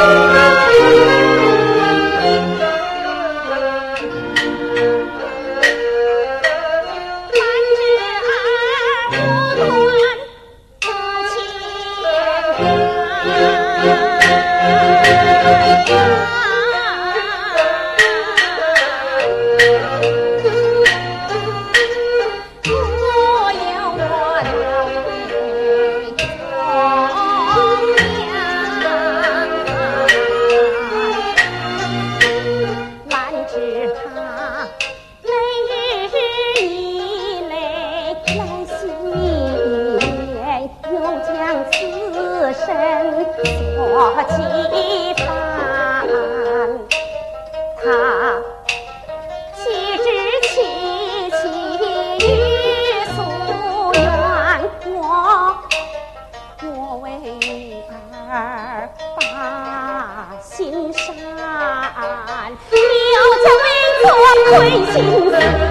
you 此生做棋盘他弃之弃妻于俗缘我我为儿把心伤娘在为心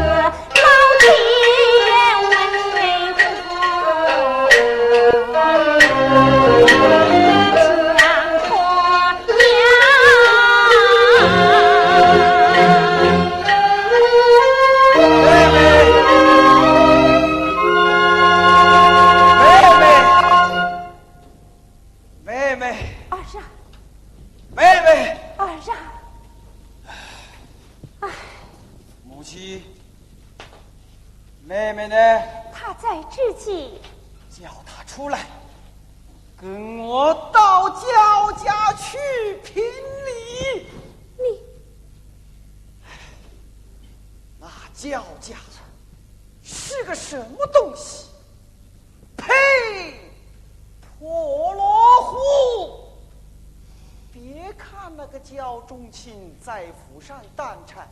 在府上当差，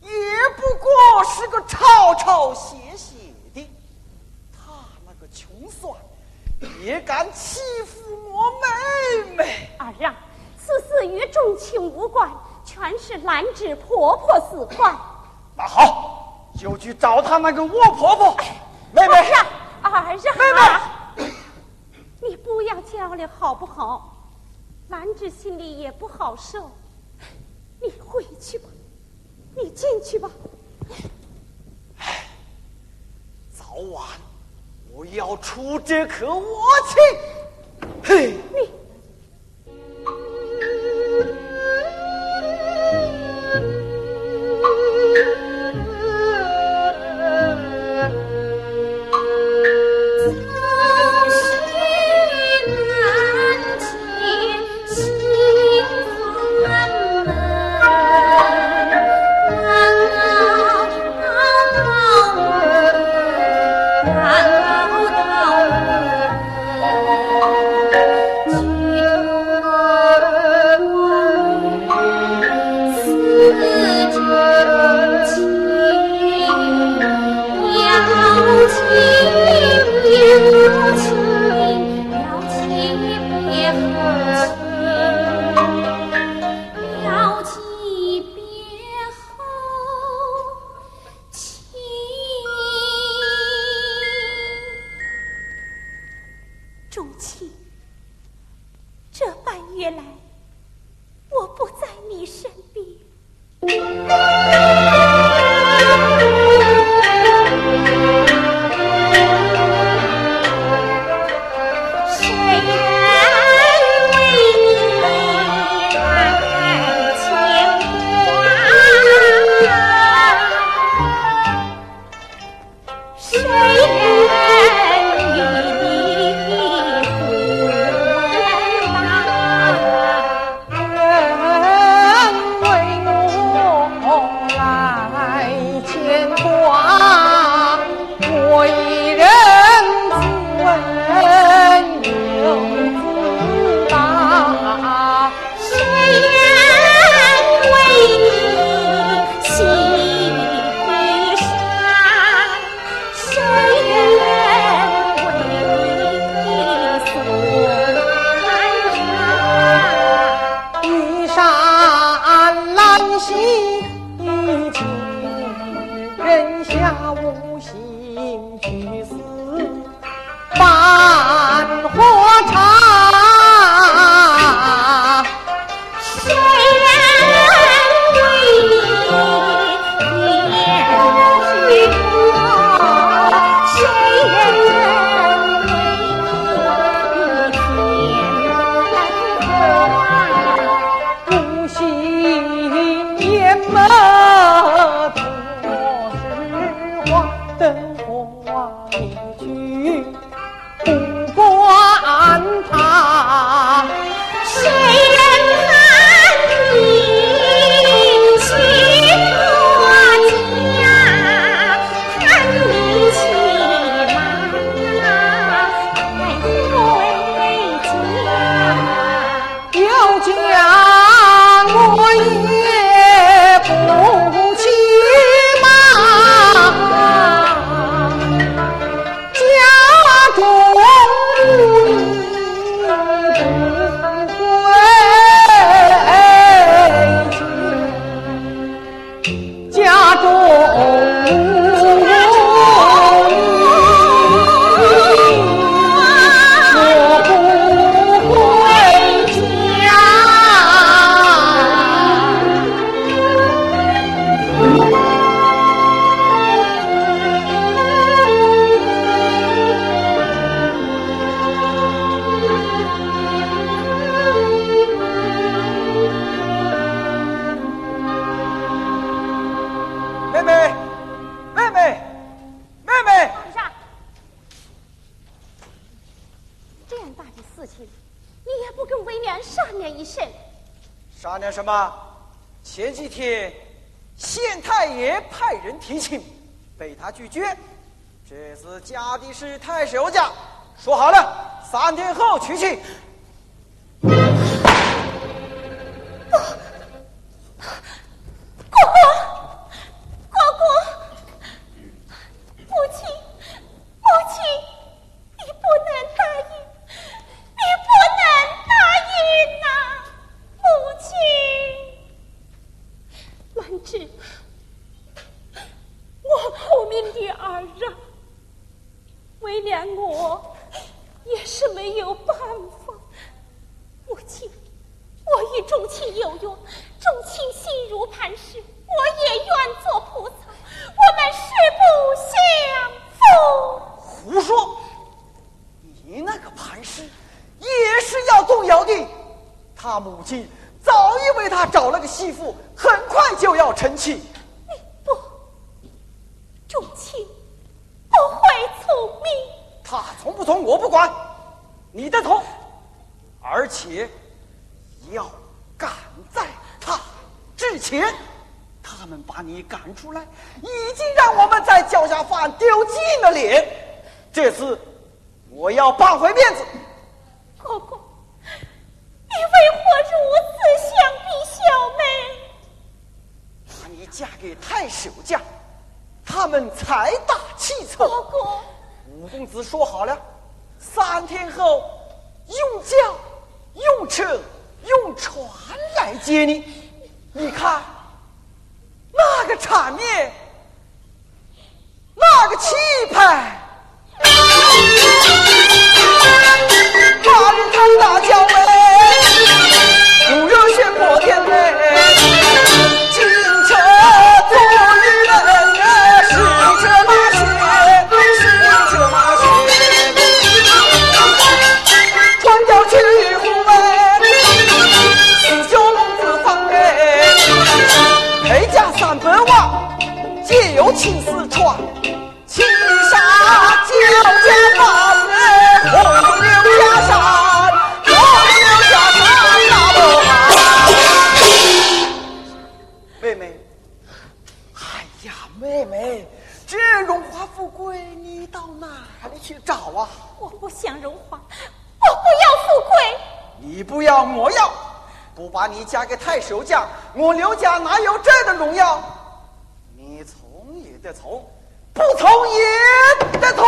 也不过是个吵吵写写的。他那个穷酸，也敢欺负我妹妹。二让，此事与众卿无关，全是兰芝婆婆使坏。那好，就去找他那个窝婆婆。妹妹，二让，二让，妹妹，你不要叫了好不好？兰芝心里也不好受。你回去吧，你进去吧。唉，早晚我要出这口恶气。嘿。一天县太爷派人提亲，被他拒绝。这次家的是太守家，说好了三天后娶亲。有用，众卿心如磐石，我也愿做菩萨，我们誓不相负。胡说！你那个磐石也是要动摇的。他母亲早已为他找了个媳妇，很快就要成亲。不，钟卿不会从命。他从不从我不管，你的从，而且要。之前，他们把你赶出来，已经让我们在脚下饭丢尽了脸。这次，我要扳回面子。哥哥，你为何如此相逼，小妹？把你嫁给太守家，他们财大气粗。哥哥，五公子说好了，三天后用轿、用车、用船来接你。你看那个场面那个气派。太守家我刘家哪有这的荣耀？你从也得从不从也得从。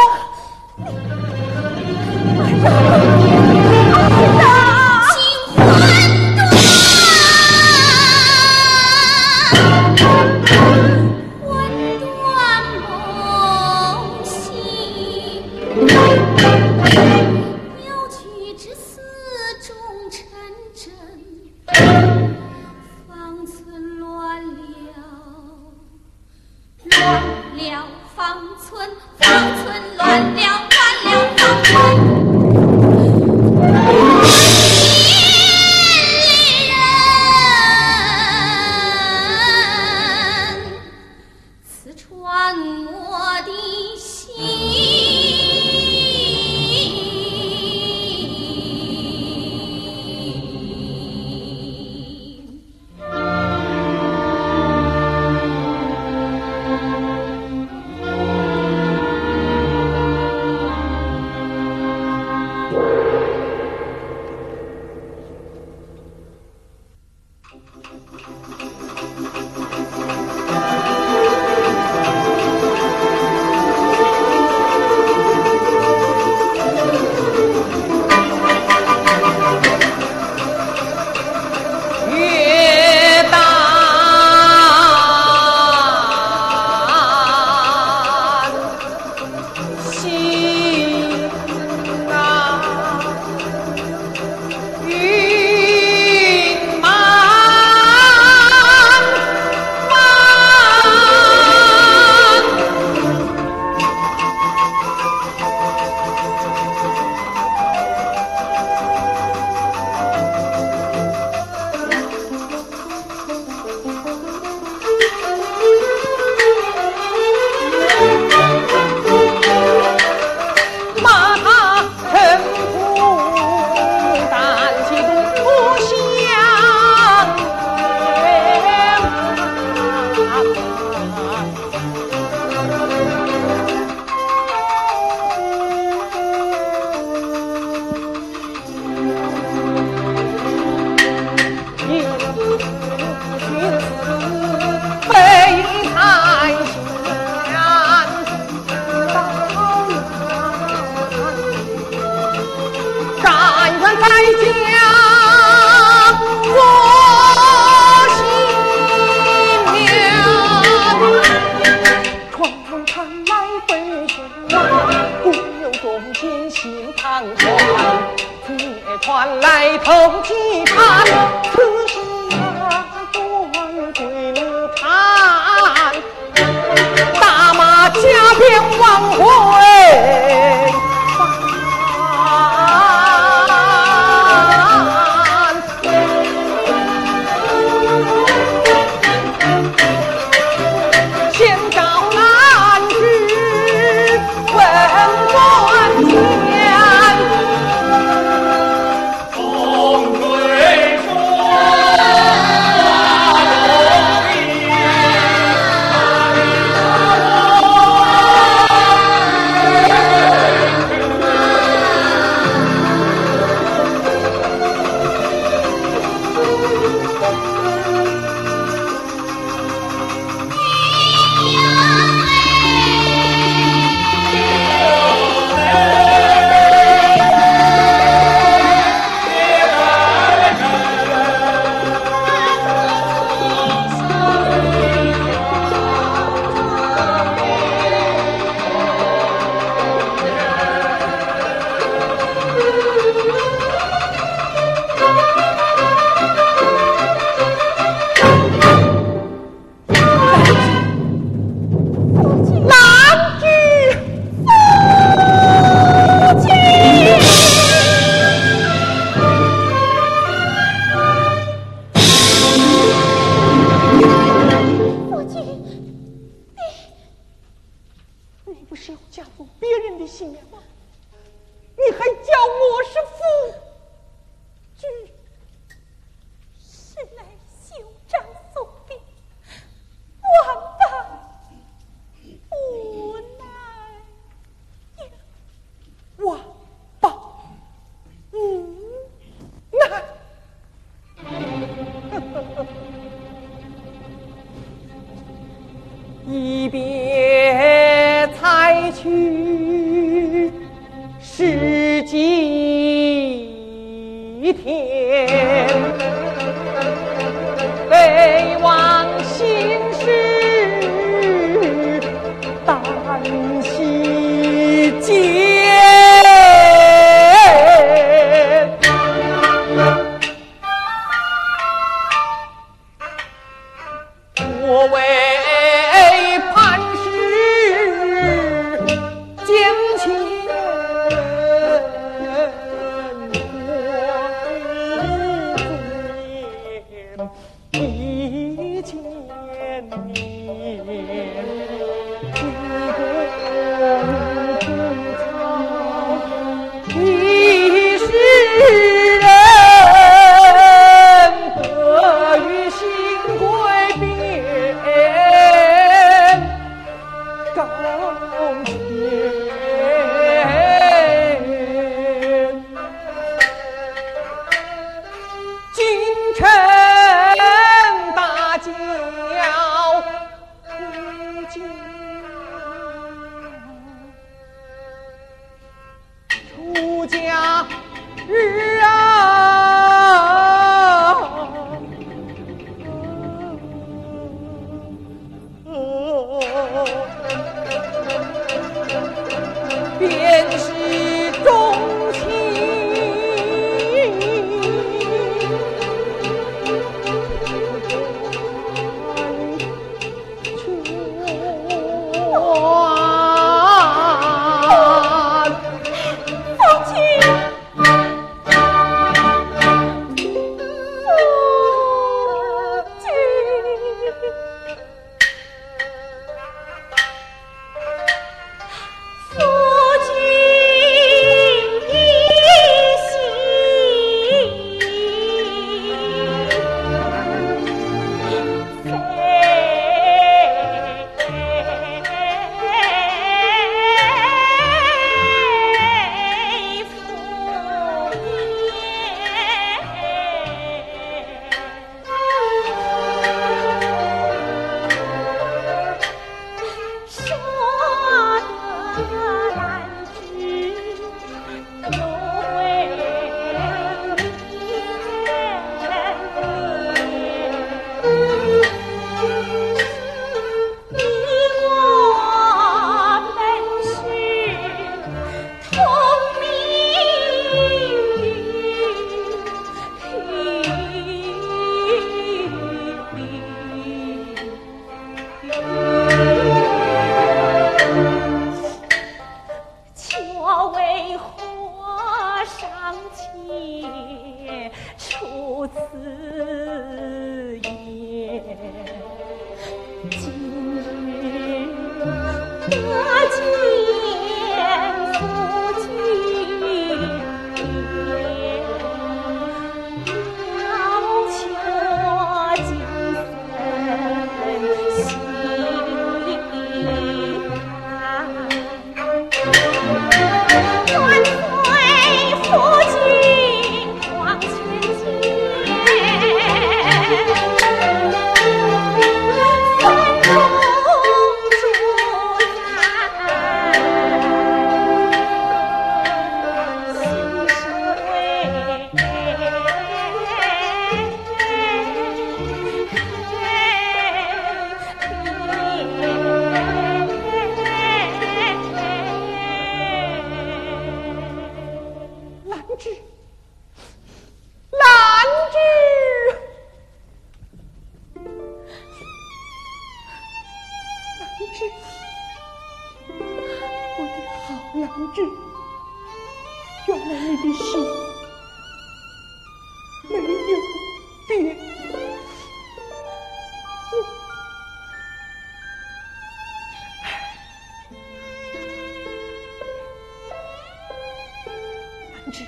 兰芝，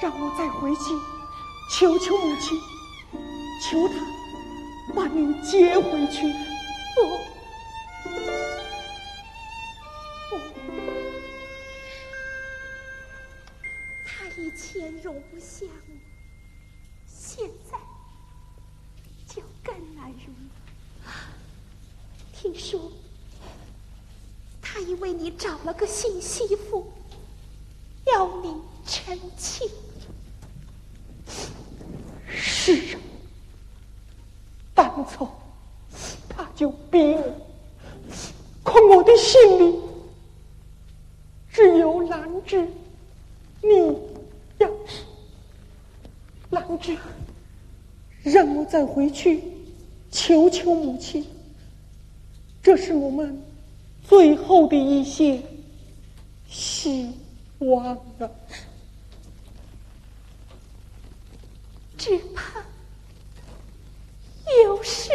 让我再回去求求母亲，求她把你接回去。不，不，她以前容不下。找了个新媳妇，要你成亲。是啊，但从他就逼我，可我的心里只有兰芝。你要是兰芝，让我再回去求求母亲，这是我们。最后的一些希望啊，只怕又是。